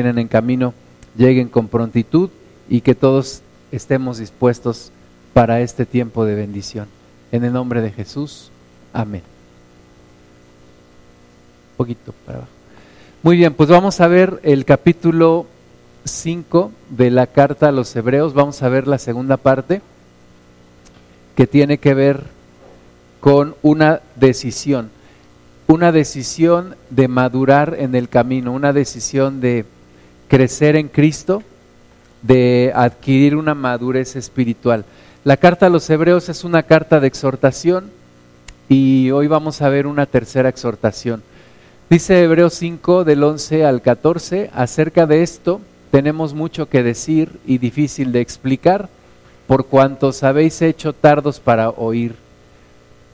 vienen en camino lleguen con prontitud y que todos estemos dispuestos para este tiempo de bendición. En el nombre de Jesús, amén. Un poquito para abajo. Muy bien, pues vamos a ver el capítulo 5 de la carta a los hebreos. Vamos a ver la segunda parte que tiene que ver con una decisión, una decisión de madurar en el camino, una decisión de crecer en Cristo, de adquirir una madurez espiritual. La carta a los hebreos es una carta de exhortación y hoy vamos a ver una tercera exhortación. Dice Hebreos 5 del 11 al 14, acerca de esto tenemos mucho que decir y difícil de explicar, por cuantos habéis hecho tardos para oír,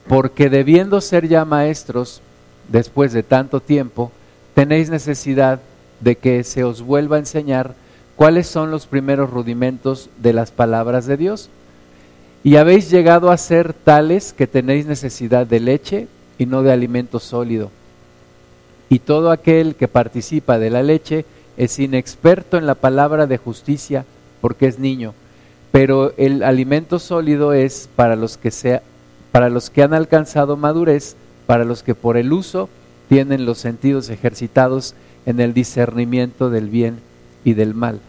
porque debiendo ser ya maestros, después de tanto tiempo, tenéis necesidad de que se os vuelva a enseñar cuáles son los primeros rudimentos de las palabras de Dios. Y habéis llegado a ser tales que tenéis necesidad de leche y no de alimento sólido. Y todo aquel que participa de la leche es inexperto en la palabra de justicia porque es niño pero el alimento sólido es para los que sea, para los que han alcanzado madurez, para los que por el uso tienen los sentidos ejercitados en el discernimiento del bien y del mal.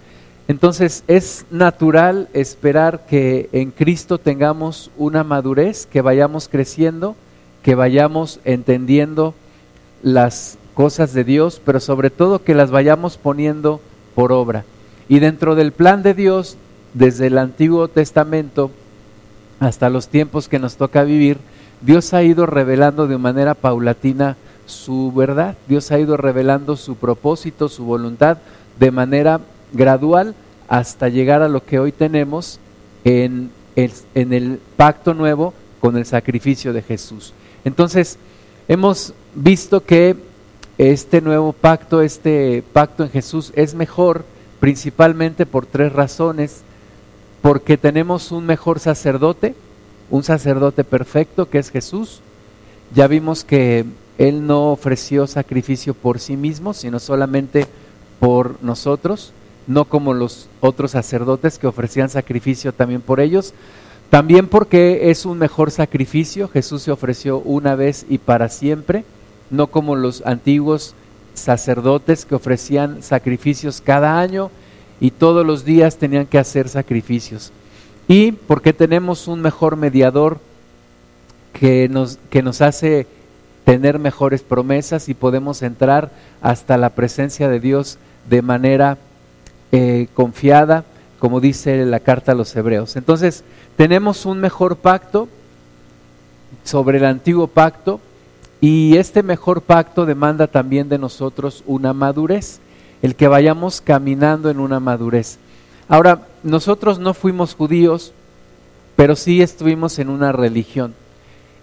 Entonces es natural esperar que en Cristo tengamos una madurez, que vayamos creciendo, que vayamos entendiendo las cosas de Dios, pero sobre todo que las vayamos poniendo por obra. Y dentro del plan de Dios desde el Antiguo Testamento hasta los tiempos que nos toca vivir, Dios ha ido revelando de manera paulatina su verdad, Dios ha ido revelando su propósito, su voluntad de manera gradual hasta llegar a lo que hoy tenemos en el, pacto nuevo con el sacrificio de Jesús. Entonces, hemos visto que este nuevo pacto, este pacto en Jesús es mejor principalmente por tres razones porque tenemos un mejor sacerdote, un sacerdote perfecto que es Jesús. Ya vimos que Él no ofreció sacrificio por sí mismo, sino solamente por nosotros, no como los otros sacerdotes que ofrecían sacrificio también por ellos. También porque es un mejor sacrificio, Jesús se ofreció una vez y para siempre, no como los antiguos sacerdotes que ofrecían sacrificios cada año y todos los días tenían que hacer sacrificios. Y porque tenemos un mejor mediador que nos, que nos hace tener mejores promesas y podemos entrar hasta la presencia de Dios de manera eh, confiada, como dice la carta a los hebreos. Entonces, tenemos un mejor pacto sobre el antiguo pacto y este mejor pacto demanda también de nosotros una madurez el que vayamos caminando en una madurez. Ahora, nosotros no fuimos judíos, pero sí estuvimos en una religión.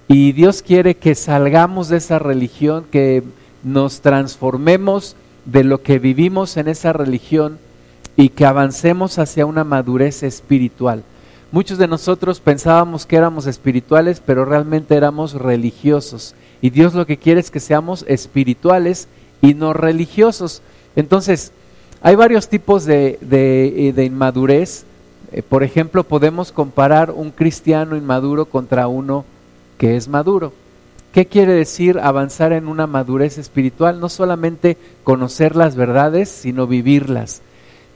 Y Dios quiere que salgamos de esa religión, que nos transformemos de lo que vivimos en esa religión y que avancemos hacia una madurez espiritual. Muchos de nosotros pensábamos que éramos espirituales, pero realmente éramos religiosos. Y Dios lo que quiere es que seamos espirituales y no religiosos. Entonces, hay varios tipos de, de, inmadurez. Eh, por ejemplo, podemos comparar un cristiano inmaduro contra uno que es maduro. ¿Qué quiere decir avanzar en una madurez espiritual? No solamente conocer las verdades, sino vivirlas,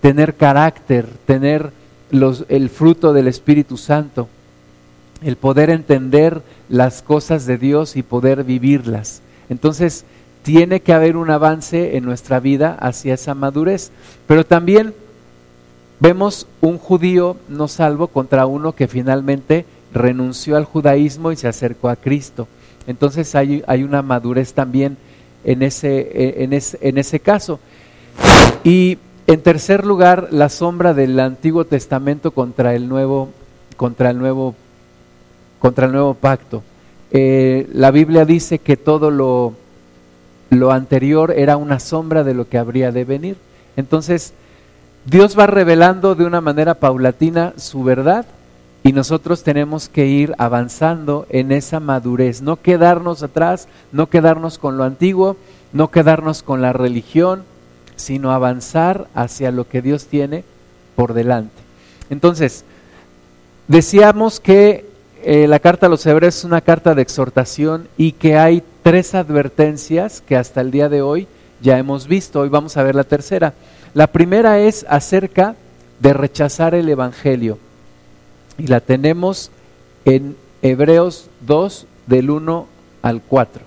tener carácter, tener los, el fruto del Espíritu Santo, el poder entender las cosas de Dios y poder vivirlas. Entonces, tiene que haber un avance en nuestra vida hacia esa madurez. Pero también vemos un judío no salvo contra uno que finalmente renunció al judaísmo y se acercó a Cristo. Entonces hay, una madurez también en ese, en, ese, en ese caso. Y en tercer lugar, la sombra del Antiguo Testamento contra el nuevo, contra el nuevo, contra el nuevo pacto. Eh, la Biblia dice que todo lo lo anterior era una sombra de lo que habría de venir. Entonces, Dios va revelando de una manera paulatina su verdad y nosotros tenemos que ir avanzando en esa madurez, no quedarnos atrás, no quedarnos con lo antiguo, no quedarnos con la religión, sino avanzar hacia lo que Dios tiene por delante. Entonces, decíamos que eh, la carta a los hebreos es una carta de exhortación y que hay tres advertencias que hasta el día de hoy ya hemos visto. Hoy vamos a ver la tercera. La primera es acerca de rechazar el Evangelio. Y la tenemos en Hebreos 2 del 1 al 4.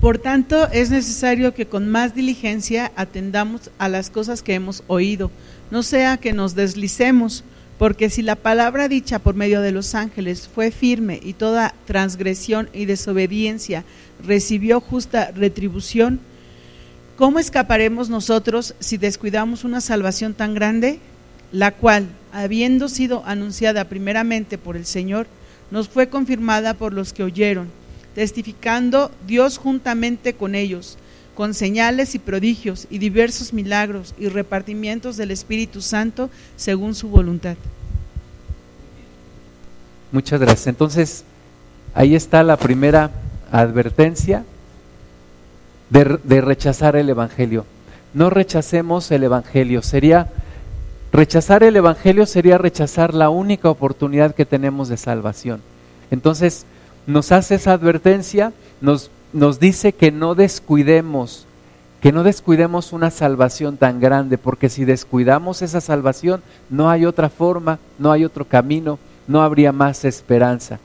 Por tanto, es necesario que con más diligencia atendamos a las cosas que hemos oído, no sea que nos deslicemos, porque si la palabra dicha por medio de los ángeles fue firme y toda transgresión y desobediencia recibió justa retribución, ¿cómo escaparemos nosotros si descuidamos una salvación tan grande, la cual, habiendo sido anunciada primeramente por el Señor, nos fue confirmada por los que oyeron? testificando Dios juntamente con ellos, con señales y prodigios y diversos milagros y repartimientos del Espíritu Santo según su voluntad. Muchas gracias. Entonces, ahí está la primera advertencia de, rechazar el Evangelio. No rechacemos el Evangelio. Sería, rechazar el Evangelio sería rechazar la única oportunidad que tenemos de salvación. Entonces, nos hace esa advertencia, nos, nos dice que no descuidemos, que no descuidemos una salvación tan grande, porque si descuidamos esa salvación, no hay otra forma, no hay otro camino, no habría más esperanza.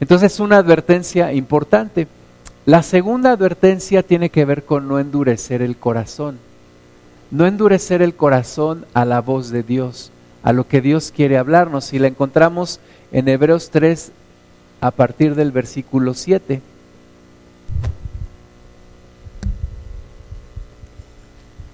Entonces, una advertencia importante. La segunda advertencia tiene que ver con no endurecer el corazón. No endurecer el corazón a la voz de Dios, a lo que Dios quiere hablarnos. Y la encontramos en Hebreos 3, a partir del versículo 7.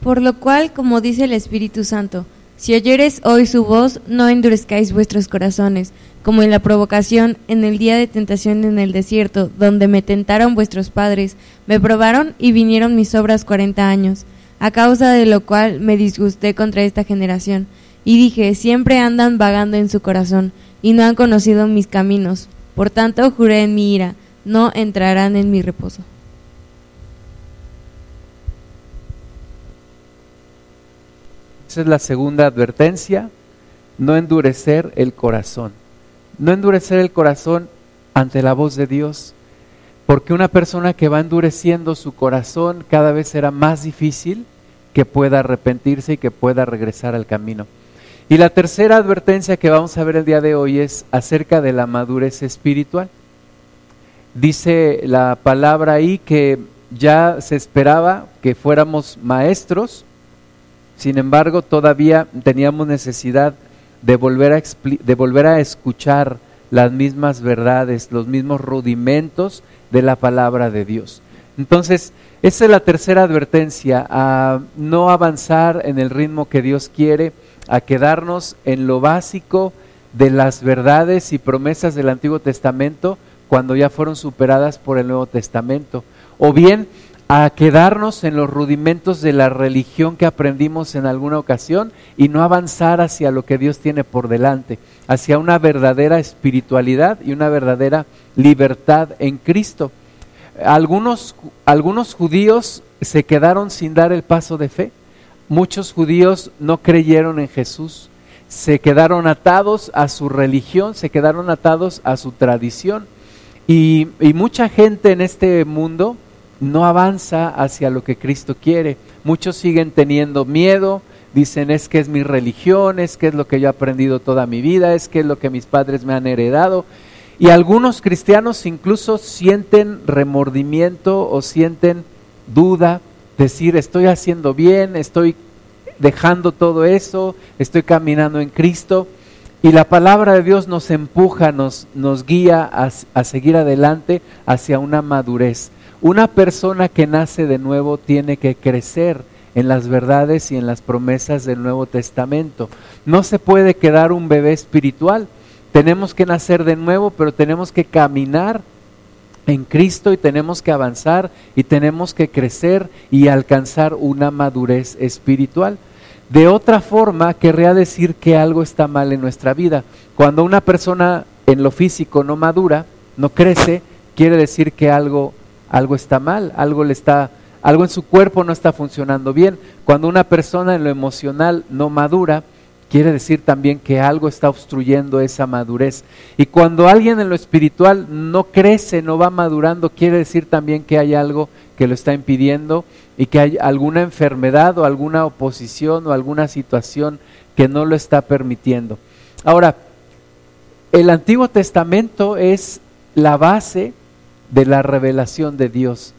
Por lo cual, como dice el Espíritu Santo, si oyeres hoy su voz, no endurezcáis vuestros corazones, como en la provocación en el día de tentación en el desierto, donde me tentaron vuestros padres, me probaron y vinieron mis obras cuarenta años, a causa de lo cual me disgusté contra esta generación, y dije, siempre andan vagando en su corazón, y no han conocido mis caminos. Por tanto, juré en mi ira, no entrarán en mi reposo. Esa es la segunda advertencia, no endurecer el corazón. No endurecer el corazón ante la voz de Dios, porque una persona que va endureciendo su corazón cada vez será más difícil que pueda arrepentirse y que pueda regresar al camino. Y la tercera advertencia que vamos a ver el día de hoy es acerca de la madurez espiritual. Dice la palabra ahí que ya se esperaba que fuéramos maestros, sin embargo todavía teníamos necesidad de volver a, de volver a escuchar las mismas verdades, los mismos rudimentos de la palabra de Dios. Entonces, esa es la tercera advertencia, a no avanzar en el ritmo que Dios quiere, a quedarnos en lo básico de las verdades y promesas del Antiguo Testamento cuando ya fueron superadas por el Nuevo Testamento. O bien a quedarnos en los rudimentos de la religión que aprendimos en alguna ocasión y no avanzar hacia lo que Dios tiene por delante, hacia una verdadera espiritualidad y una verdadera libertad en Cristo. Algunos, algunos judíos se quedaron sin dar el paso de fe muchos judíos no creyeron en Jesús, se quedaron atados a su religión, se quedaron atados a su tradición. Y, mucha gente en este mundo no avanza hacia lo que Cristo quiere. Muchos siguen teniendo miedo, dicen es que es mi religión, es que es lo que yo he aprendido toda mi vida, es que es lo que mis padres me han heredado. Y algunos cristianos incluso sienten remordimiento o sienten duda decir estoy haciendo bien, estoy dejando todo eso, estoy caminando en Cristo. Y la palabra de Dios nos empuja, nos, nos guía a, a seguir adelante hacia una madurez. Una persona que nace de nuevo tiene que crecer en las verdades y en las promesas del Nuevo Testamento. No se puede quedar un bebé espiritual. Tenemos que nacer de nuevo, pero tenemos que caminar en Cristo y tenemos que avanzar y tenemos que crecer y alcanzar una madurez espiritual. De otra forma, querría decir que algo está mal en nuestra vida. Cuando una persona en lo físico no madura, no crece, quiere decir que algo algo está mal, algo le está algo en su cuerpo no está funcionando bien. Cuando una persona en lo emocional no madura, quiere decir también que algo está obstruyendo esa madurez. Y cuando alguien en lo espiritual no crece, no va madurando, quiere decir también que hay algo que lo está impidiendo y que hay alguna enfermedad o alguna oposición o alguna situación que no lo está permitiendo. Ahora, el Antiguo Testamento es la base de la revelación de Dios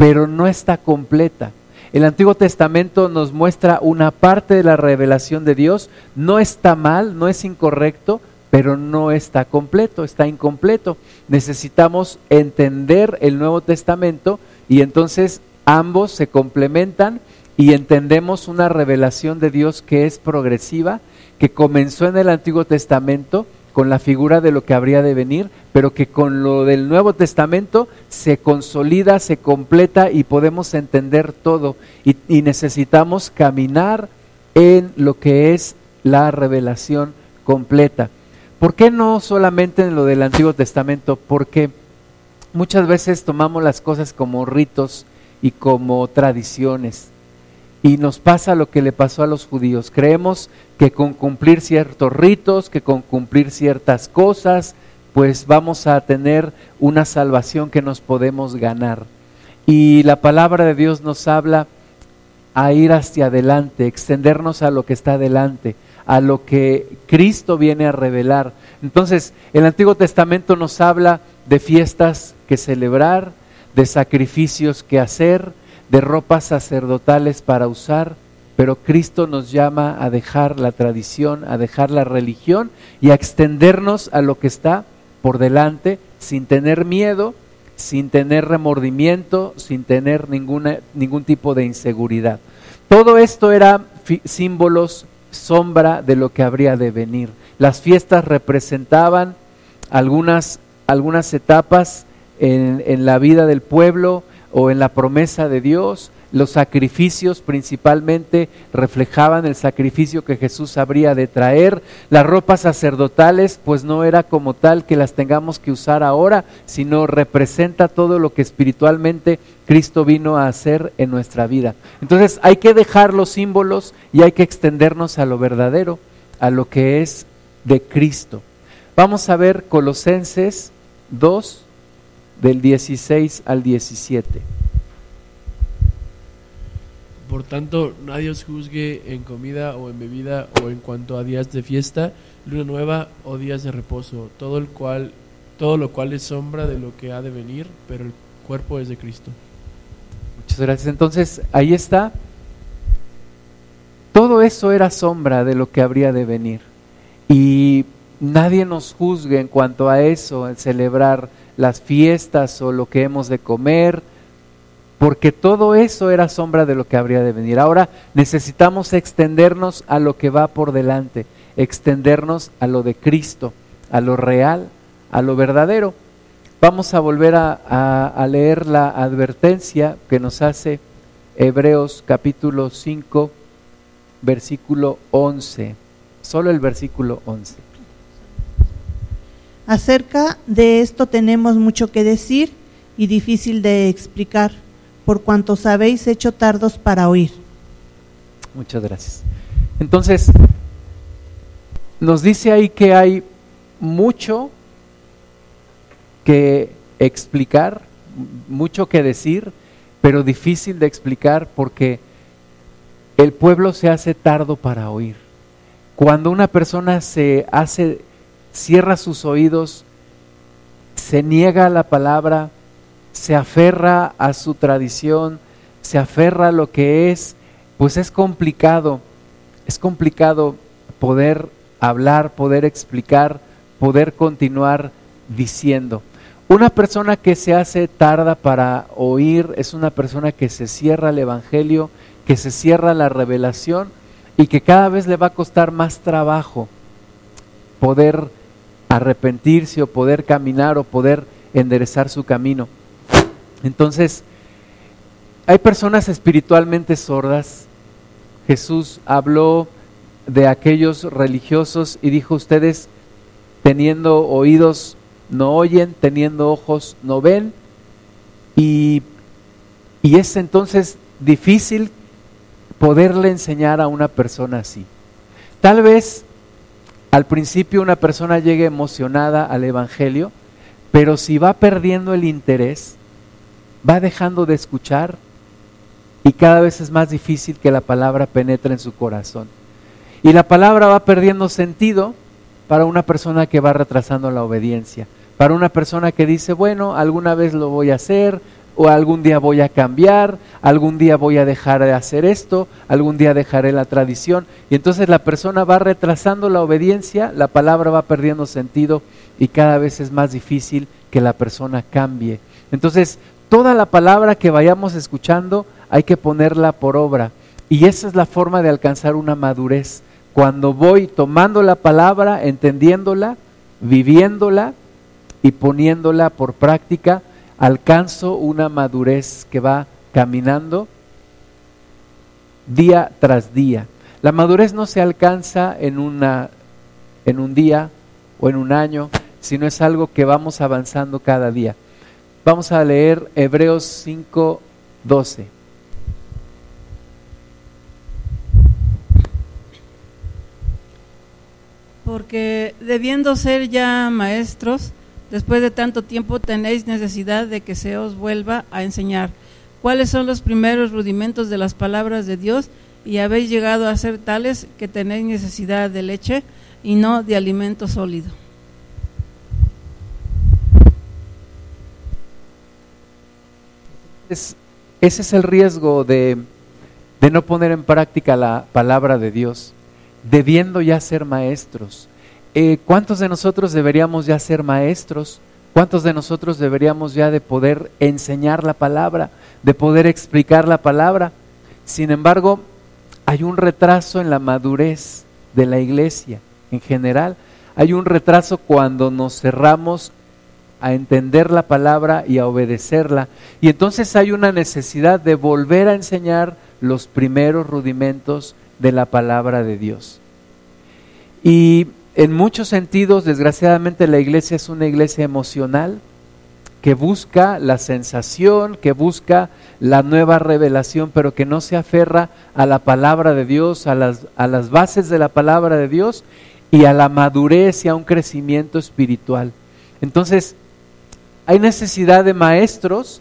pero no está completa. El Antiguo Testamento nos muestra una parte de la revelación de Dios, no está mal, no es incorrecto, pero no está completo, está incompleto. Necesitamos entender el Nuevo Testamento y entonces ambos se complementan y entendemos una revelación de Dios que es progresiva, que comenzó en el Antiguo Testamento con la figura de lo que habría de venir, pero que con lo del Nuevo Testamento se consolida, se completa y podemos entender todo. Y, necesitamos caminar en lo que es la revelación completa. ¿Por qué no solamente en lo del Antiguo Testamento? Porque muchas veces tomamos las cosas como ritos y como tradiciones. Y nos pasa lo que le pasó a los judíos. Creemos que con cumplir ciertos ritos, que con cumplir ciertas cosas, pues vamos a tener una salvación que nos podemos ganar. Y la palabra de Dios nos habla a ir hacia adelante, extendernos a lo que está adelante, a lo que Cristo viene a revelar. Entonces, el Antiguo Testamento nos habla de fiestas que celebrar, de sacrificios que hacer, de ropas sacerdotales para usar, pero Cristo nos llama a dejar la tradición, a dejar la religión y a extendernos a lo que está por delante sin tener miedo, sin tener remordimiento, sin tener ninguna, ningún tipo de inseguridad. Todo esto era símbolos, sombra de lo que habría de venir. Las fiestas representaban algunas, algunas etapas en, en la vida del pueblo, o en la promesa de Dios. Los sacrificios principalmente reflejaban el sacrificio que Jesús habría de traer. Las ropas sacerdotales pues no era como tal que las tengamos que usar ahora, sino representa todo lo que espiritualmente Cristo vino a hacer en nuestra vida. Entonces hay que dejar los símbolos y hay que extendernos a lo verdadero, a lo que es de Cristo. Vamos a ver Colosenses 2, del 16 al 17. Por tanto, nadie os juzgue en comida o en bebida o en cuanto a días de fiesta, luna nueva o días de reposo, todo el cual todo lo cual es sombra de lo que ha de venir, pero el cuerpo es de Cristo. Muchas gracias. Entonces, ahí está. Todo eso era sombra de lo que habría de venir. Y nadie nos juzgue en cuanto a eso, en celebrar las fiestas o lo que hemos de comer, porque todo eso era sombra de lo que habría de venir. Ahora necesitamos extendernos a lo que va por delante, extendernos a lo de Cristo, a lo real, a lo verdadero. Vamos a volver a, leer la advertencia que nos hace Hebreos capítulo 5, versículo 11, solo el versículo 11. Acerca de esto tenemos mucho que decir y difícil de explicar, por cuanto habéis hecho tardos para oír. Muchas gracias. Entonces, nos dice ahí que hay mucho que explicar, mucho que decir, pero difícil de explicar porque el pueblo se hace tardo para oír. Cuando una persona se hace cierra sus oídos, se niega a la palabra, se aferra a su tradición, se aferra a lo que es, pues es complicado, es complicado poder hablar, poder explicar, poder continuar diciendo. Una persona que se hace tarda para oír es una persona que se cierra al Evangelio, que se cierra la revelación y que cada vez le va a costar más trabajo poder arrepentirse o poder caminar o poder enderezar su camino. Entonces, hay personas espiritualmente sordas. Jesús habló de aquellos religiosos y dijo, ustedes teniendo oídos no oyen, teniendo ojos no ven. Y, y es entonces difícil poderle enseñar a una persona así. Tal vez al principio una persona llegue emocionada al Evangelio, pero si va perdiendo el interés, va dejando de escuchar y cada vez es más difícil que la palabra penetre en su corazón. Y la palabra va perdiendo sentido para una persona que va retrasando la obediencia, para una persona que dice, bueno, alguna vez lo voy a hacer, o algún día voy a cambiar, algún día voy a dejar de hacer esto, algún día dejaré la tradición. Y entonces la persona va retrasando la obediencia, la palabra va perdiendo sentido y cada vez es más difícil que la persona cambie. Entonces, toda la palabra que vayamos escuchando hay que ponerla por obra. Y esa es la forma de alcanzar una madurez. Cuando voy tomando la palabra, entendiéndola, viviéndola y poniéndola por práctica, alcanzo una madurez que va caminando día tras día. La madurez no se alcanza en, una, en un día o en un año, sino es algo que vamos avanzando cada día. Vamos a leer Hebreos 5, 12. Porque debiendo ser ya maestros, Después de tanto tiempo tenéis necesidad de que se os vuelva a enseñar. Cuáles son los primeros rudimentos de las palabras de Dios y habéis llegado a ser tales que tenéis necesidad de leche y no de alimento sólido. ese es el riesgo de, de no poner en práctica la palabra de Dios, debiendo ya ser maestros eh, ¿cuántos de nosotros deberíamos ya ser maestros? ¿Cuántos de nosotros deberíamos ya de poder enseñar la palabra, de poder explicar la palabra? Sin embargo, hay un retraso en la madurez de la iglesia en general. Hay un retraso cuando nos cerramos a entender la palabra y a obedecerla. Y entonces hay una necesidad de volver a enseñar los primeros rudimentos de la palabra de Dios. Y en muchos sentidos, desgraciadamente, la iglesia es una iglesia emocional que busca la sensación, que busca la nueva revelación, pero que no se aferra a la palabra de Dios, a las, a las bases de la palabra de Dios y a la madurez y a un crecimiento espiritual. Entonces, hay necesidad de maestros,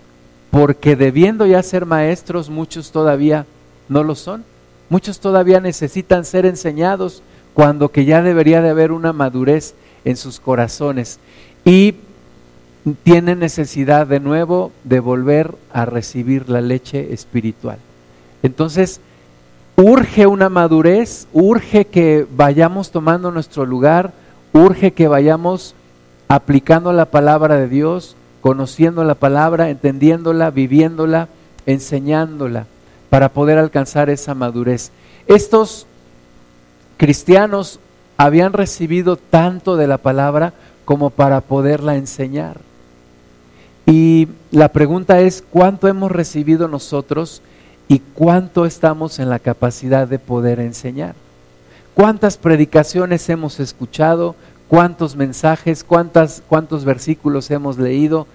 porque debiendo ya ser maestros, muchos todavía no lo son. Muchos todavía necesitan ser enseñados, cuando que ya debería de haber una madurez en sus corazones y tienen necesidad de nuevo de volver a recibir la leche espiritual. Entonces, urge una madurez, urge que vayamos tomando nuestro lugar, urge que vayamos aplicando la palabra de Dios, conociendo la palabra, entendiéndola, viviéndola, enseñándola, para poder alcanzar esa madurez. Estos cristianos habían recibido tanto de la palabra como para poderla enseñar. Y la pregunta es, ¿cuánto hemos recibido nosotros y cuánto estamos en la capacidad de poder enseñar? ¿Cuántas predicaciones hemos escuchado? ¿Cuántos mensajes? Cuántas, ¿Cuántos versículos hemos leído?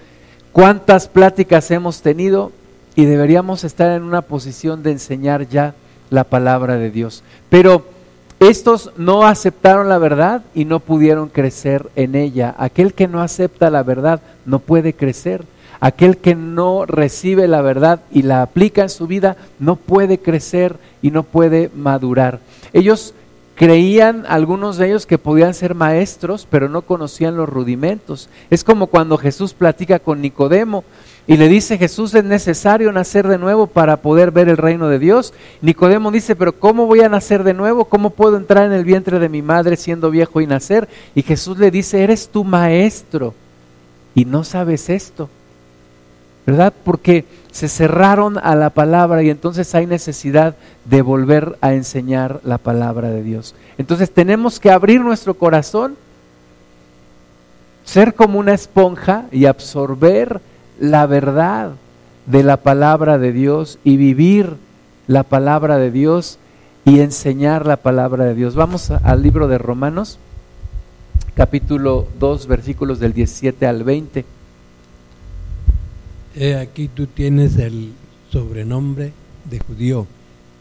¿Cuántas pláticas hemos tenido? Y deberíamos estar en una posición de enseñar ya la palabra de Dios. Pero estos no aceptaron la verdad y no pudieron crecer en ella. Aquel que no acepta la verdad no puede crecer. Aquel que no recibe la verdad y la aplica en su vida no puede crecer y no puede madurar. Ellos creían, algunos de ellos, que podían ser maestros, pero no conocían los rudimentos. Es como cuando Jesús platica con Nicodemo y le dice, Jesús, es necesario nacer de nuevo para poder ver el reino de Dios. Nicodemo dice, pero ¿cómo voy a nacer de nuevo? ¿Cómo puedo entrar en el vientre de mi madre siendo viejo y nacer? Y Jesús le dice, eres tu maestro y no sabes esto. ¿Verdad? Porque se cerraron a la palabra y entonces hay necesidad de volver a enseñar la palabra de Dios. Entonces tenemos que abrir nuestro corazón, ser como una esponja y absorber la verdad de la palabra de Dios y vivir la palabra de Dios y enseñar la palabra de Dios. Vamos al libro de Romanos, capítulo 2, versículos del 17 al 20. He aquí tú tienes el sobrenombre de judío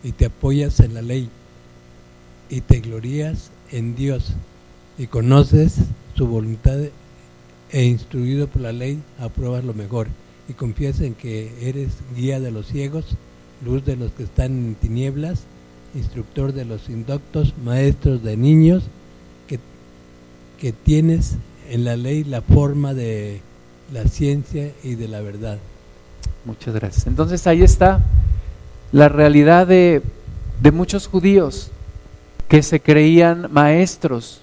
y te apoyas en la ley y te glorías en Dios y conoces su voluntad e instruido por la ley apruebas lo mejor y confías en que eres guía de los ciegos, luz de los que están en tinieblas, instructor de los indoctos, maestros de niños, que, que tienes en la ley la forma de la ciencia y de la verdad. Muchas gracias. Entonces ahí está la realidad de, de muchos judíos que se creían maestros,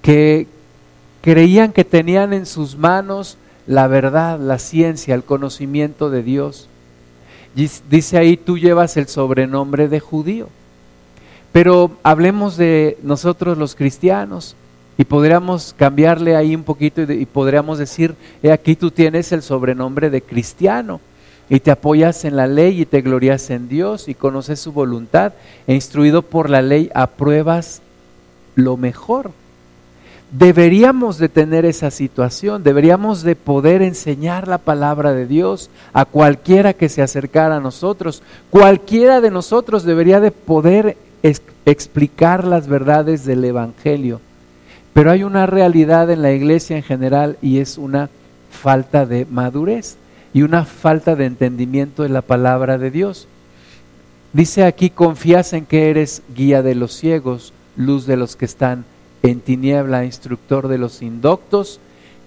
que creían que tenían en sus manos la verdad, la ciencia, el conocimiento de Dios. Dice ahí, tú llevas el sobrenombre de judío. Pero hablemos de nosotros los cristianos y podríamos cambiarle ahí un poquito y, podríamos decir, aquí tú tienes el sobrenombre de cristiano y te apoyas en la ley y te glorias en Dios y conoces su voluntad e instruido por la ley apruebas lo mejor. Deberíamos de tener esa situación, deberíamos de poder enseñar la palabra de Dios a cualquiera que se acercara a nosotros. Cualquiera de nosotros debería de poder explicar las verdades del Evangelio. Pero hay una realidad en la iglesia en general y es una falta de madurez y una falta de entendimiento de la palabra de Dios. Dice aquí, confías en que eres guía de los ciegos, luz de los que están en tiniebla, instructor de los indoctos,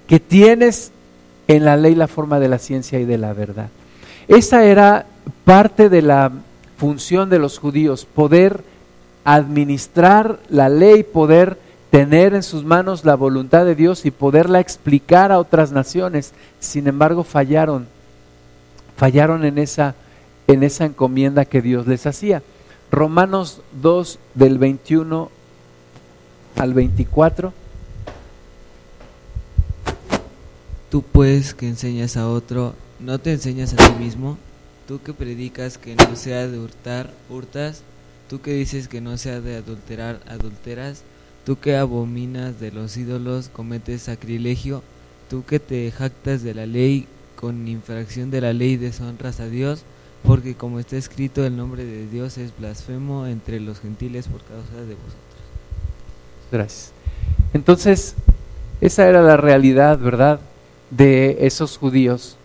que tienes en la ley la forma de la ciencia y de la verdad. Esa era parte de la función de los judíos, poder administrar la ley, poder tener en sus manos la voluntad de Dios y poderla explicar a otras naciones. Sin embargo, fallaron fallaron en esa, en esa encomienda que Dios les hacía. Romanos 2 del 21 al 24. Tú pues que enseñas a otro, ¿no te enseñas a ti mismo? Tú que predicas que no sea de hurtar, hurtas. Tú que dices que no sea de adulterar, adulteras. Tú que abominas de los ídolos, cometes sacrilegio. Tú que te jactas de la ley, con infracción de la ley deshonras a Dios, porque como está escrito, el nombre de Dios es blasfemo entre los gentiles por causa de vosotros. Entonces, esa era la realidad, ¿verdad?, de esos judíos.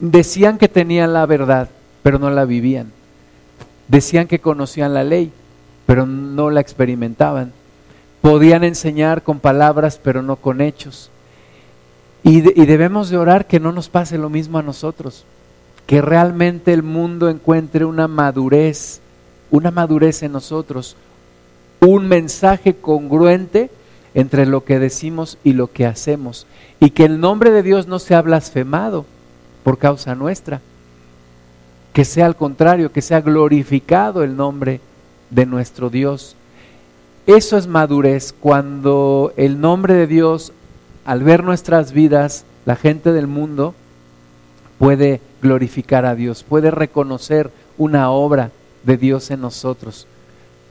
Decían que tenían la verdad, pero no la vivían. Decían que conocían la ley, pero no la experimentaban. Podían enseñar con palabras, pero no con hechos. Y, debemos de orar que no nos pase lo mismo a nosotros, que realmente el mundo encuentre una madurez, una madurez en nosotros, un mensaje congruente entre lo que decimos y lo que hacemos, y que el nombre de Dios no sea blasfemado por causa nuestra, que sea al contrario, que sea glorificado el nombre de nuestro Dios. Eso es madurez, cuando el nombre de Dios al ver nuestras vidas, la gente del mundo puede glorificar a Dios, puede reconocer una obra de Dios en nosotros,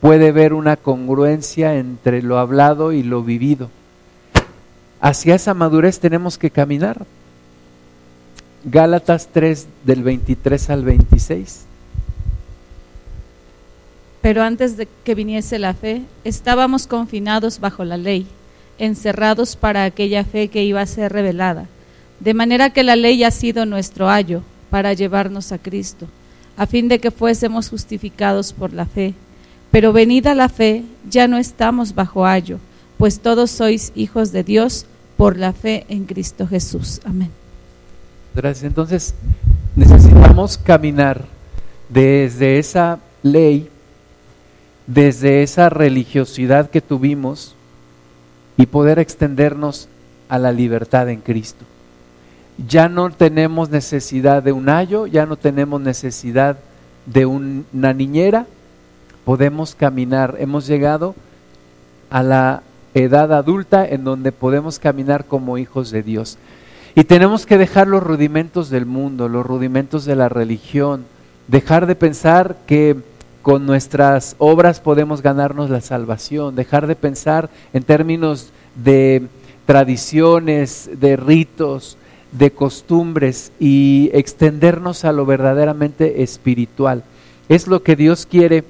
puede ver una congruencia entre lo hablado y lo vivido. Hacia esa madurez tenemos que caminar. Gálatas 3 del 23 al 26. Pero antes de que viniese la fe, estábamos confinados bajo la ley encerrados para aquella fe que iba a ser revelada. De manera que la ley ha sido nuestro ayo para llevarnos a Cristo, a fin de que fuésemos justificados por la fe. Pero venida la fe, ya no estamos bajo ayo, pues todos sois hijos de Dios por la fe en Cristo Jesús. Amén. Gracias. Entonces, necesitamos caminar desde esa ley, desde esa religiosidad que tuvimos, y poder extendernos a la libertad en Cristo. Ya no tenemos necesidad de un ayo, ya no tenemos necesidad de una niñera, podemos caminar. Hemos llegado a la edad adulta en donde podemos caminar como hijos de Dios. Y tenemos que dejar los rudimentos del mundo, los rudimentos de la religión, dejar de pensar que con nuestras obras podemos ganarnos la salvación, dejar de pensar en términos de tradiciones, de ritos, de costumbres y extendernos a lo verdaderamente espiritual. Es lo que Dios quiere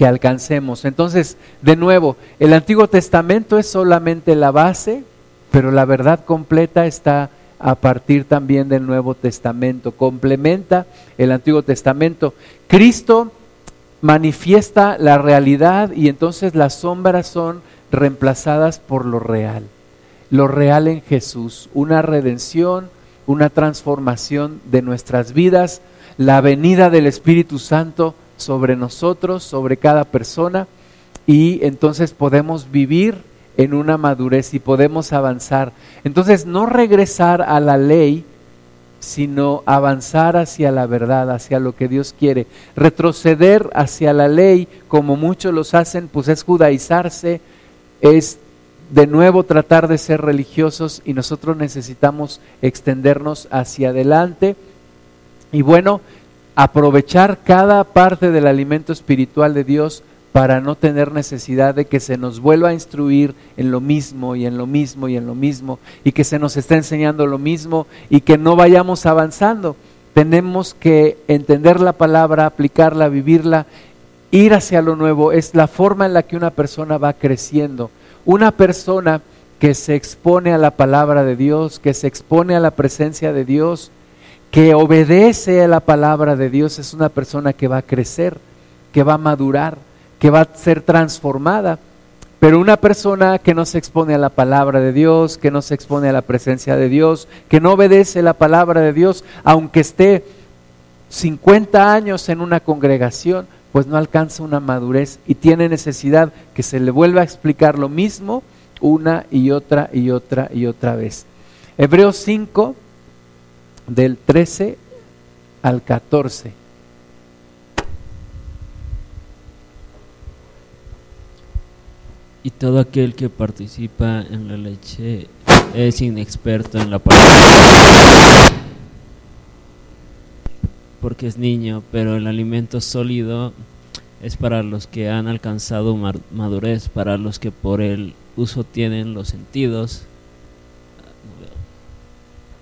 que alcancemos. Entonces, de nuevo, el Antiguo Testamento es solamente la base, pero la verdad completa está a partir también del Nuevo Testamento. Complementa el Antiguo Testamento. Cristo manifiesta la realidad y entonces las sombras son reemplazadas por lo real. Lo real en Jesús, una redención, una transformación de nuestras vidas, la venida del Espíritu Santo sobre nosotros, sobre cada persona y entonces podemos vivir en una madurez y podemos avanzar. Entonces, no regresar a la ley, sino avanzar hacia la verdad, hacia lo que Dios quiere. Retroceder hacia la ley, como muchos los hacen, pues es judaizarse, es de nuevo tratar de ser religiosos y nosotros necesitamos extendernos hacia adelante. Y bueno, aprovechar cada parte del alimento espiritual de Dios para no tener necesidad de que se nos vuelva a instruir en lo mismo y en lo mismo y en lo mismo y que se nos esté enseñando lo mismo y que no vayamos avanzando. Tenemos que entender la palabra, aplicarla, vivirla, ir hacia lo nuevo. Es la forma en la que una persona va creciendo. Una persona que se expone a la palabra de Dios, que se expone a la presencia de Dios, que obedece a la palabra de Dios, es una persona que va a crecer, que va a madurar que va a ser transformada. Pero una persona que no se expone a la palabra de Dios, que no se expone a la presencia de Dios, que no obedece la palabra de Dios, aunque esté 50 años en una congregación, pues no alcanza una madurez y tiene necesidad que se le vuelva a explicar lo mismo una y otra y otra y otra vez. Hebreos 5, del 13 al 14. Y todo aquel que participa en la leche es inexperto en la palabra, porque es niño, pero el alimento sólido es para los que han alcanzado madurez, para los que por el uso tienen los sentidos.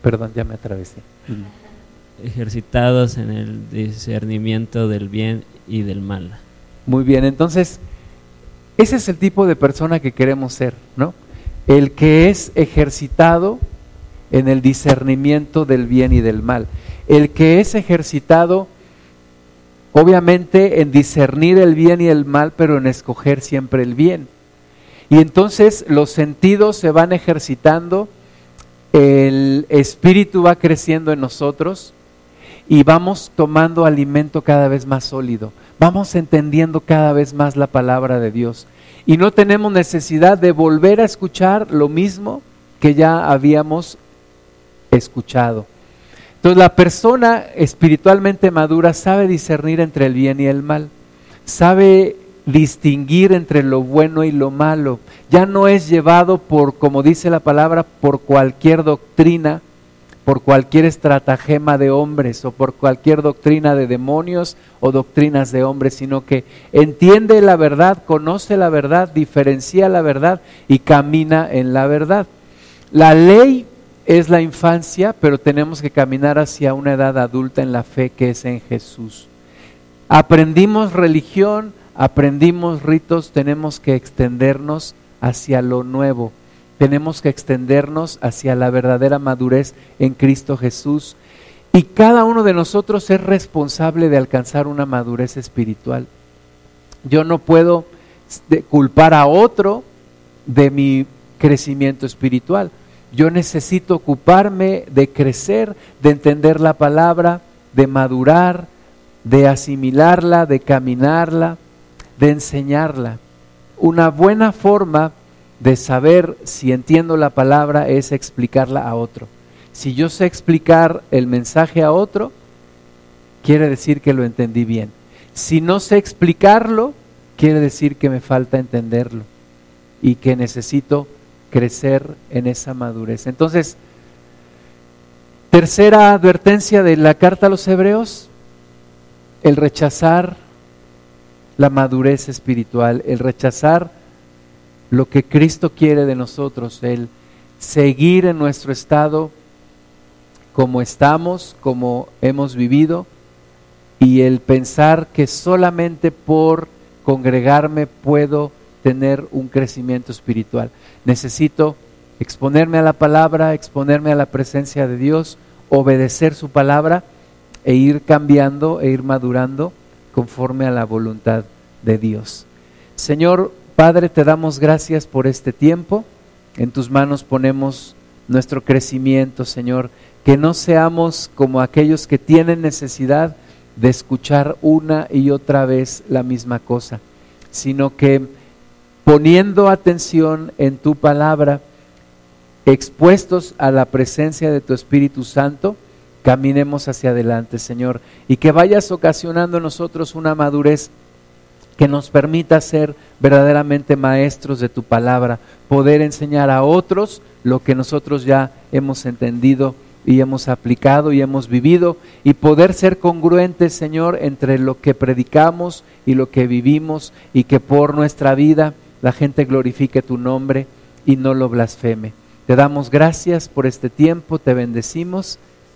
Perdón, ya me atravesé. Ejercitados en el discernimiento del bien y del mal. Muy bien, entonces ese es el tipo de persona que queremos ser, ¿no? El que es ejercitado en el discernimiento del bien y del mal. El que es ejercitado, obviamente, en discernir el bien y el mal, pero en escoger siempre el bien. Y entonces los sentidos se van ejercitando, el espíritu va creciendo en nosotros y vamos tomando alimento cada vez más sólido vamos entendiendo cada vez más la palabra de Dios. Y no tenemos necesidad de volver a escuchar lo mismo que ya habíamos escuchado. Entonces la persona espiritualmente madura sabe discernir entre el bien y el mal, sabe distinguir entre lo bueno y lo malo. Ya no es llevado por, como dice la palabra, por cualquier doctrina, por cualquier estratagema de hombres o por cualquier doctrina de demonios o doctrinas de hombres, sino que entiende la verdad, conoce la verdad, diferencia la verdad y camina en la verdad. La ley es la infancia, pero tenemos que caminar hacia una edad adulta en la fe que es en Jesús. Aprendimos religión, aprendimos ritos, tenemos que extendernos hacia lo nuevo tenemos que extendernos hacia la verdadera madurez en Cristo Jesús. Y cada uno de nosotros es responsable de alcanzar una madurez espiritual. Yo no puedo culpar a otro de mi crecimiento espiritual. Yo necesito ocuparme de crecer, de entender la palabra, de madurar, de asimilarla, de caminarla, de enseñarla. Una buena forma de saber si entiendo la palabra es explicarla a otro. Si yo sé explicar el mensaje a otro, quiere decir que lo entendí bien. Si no sé explicarlo, quiere decir que me falta entenderlo y que necesito crecer en esa madurez. Entonces, tercera advertencia de la carta a los hebreos, el rechazar la madurez espiritual, el rechazar lo que Cristo quiere de nosotros, el seguir en nuestro estado como estamos, como hemos vivido, y el pensar que solamente por congregarme puedo tener un crecimiento espiritual. Necesito exponerme a la palabra, exponerme a la presencia de Dios, obedecer su palabra e ir cambiando e ir madurando conforme a la voluntad de Dios. Señor Padre, te damos gracias por este tiempo. En tus manos ponemos nuestro crecimiento, Señor. Que no seamos como aquellos que tienen necesidad de escuchar una y otra vez la misma cosa, sino que poniendo atención en tu palabra, expuestos a la presencia de tu Espíritu Santo, caminemos hacia adelante, Señor, y que vayas ocasionando en nosotros una madurez que nos permita ser verdaderamente maestros de tu palabra, poder enseñar a otros lo que nosotros ya hemos entendido y hemos aplicado y hemos vivido y poder ser congruentes, Señor, entre lo que predicamos y lo que vivimos y que por nuestra vida la gente glorifique tu nombre y no lo blasfeme. Te damos gracias por este tiempo, te bendecimos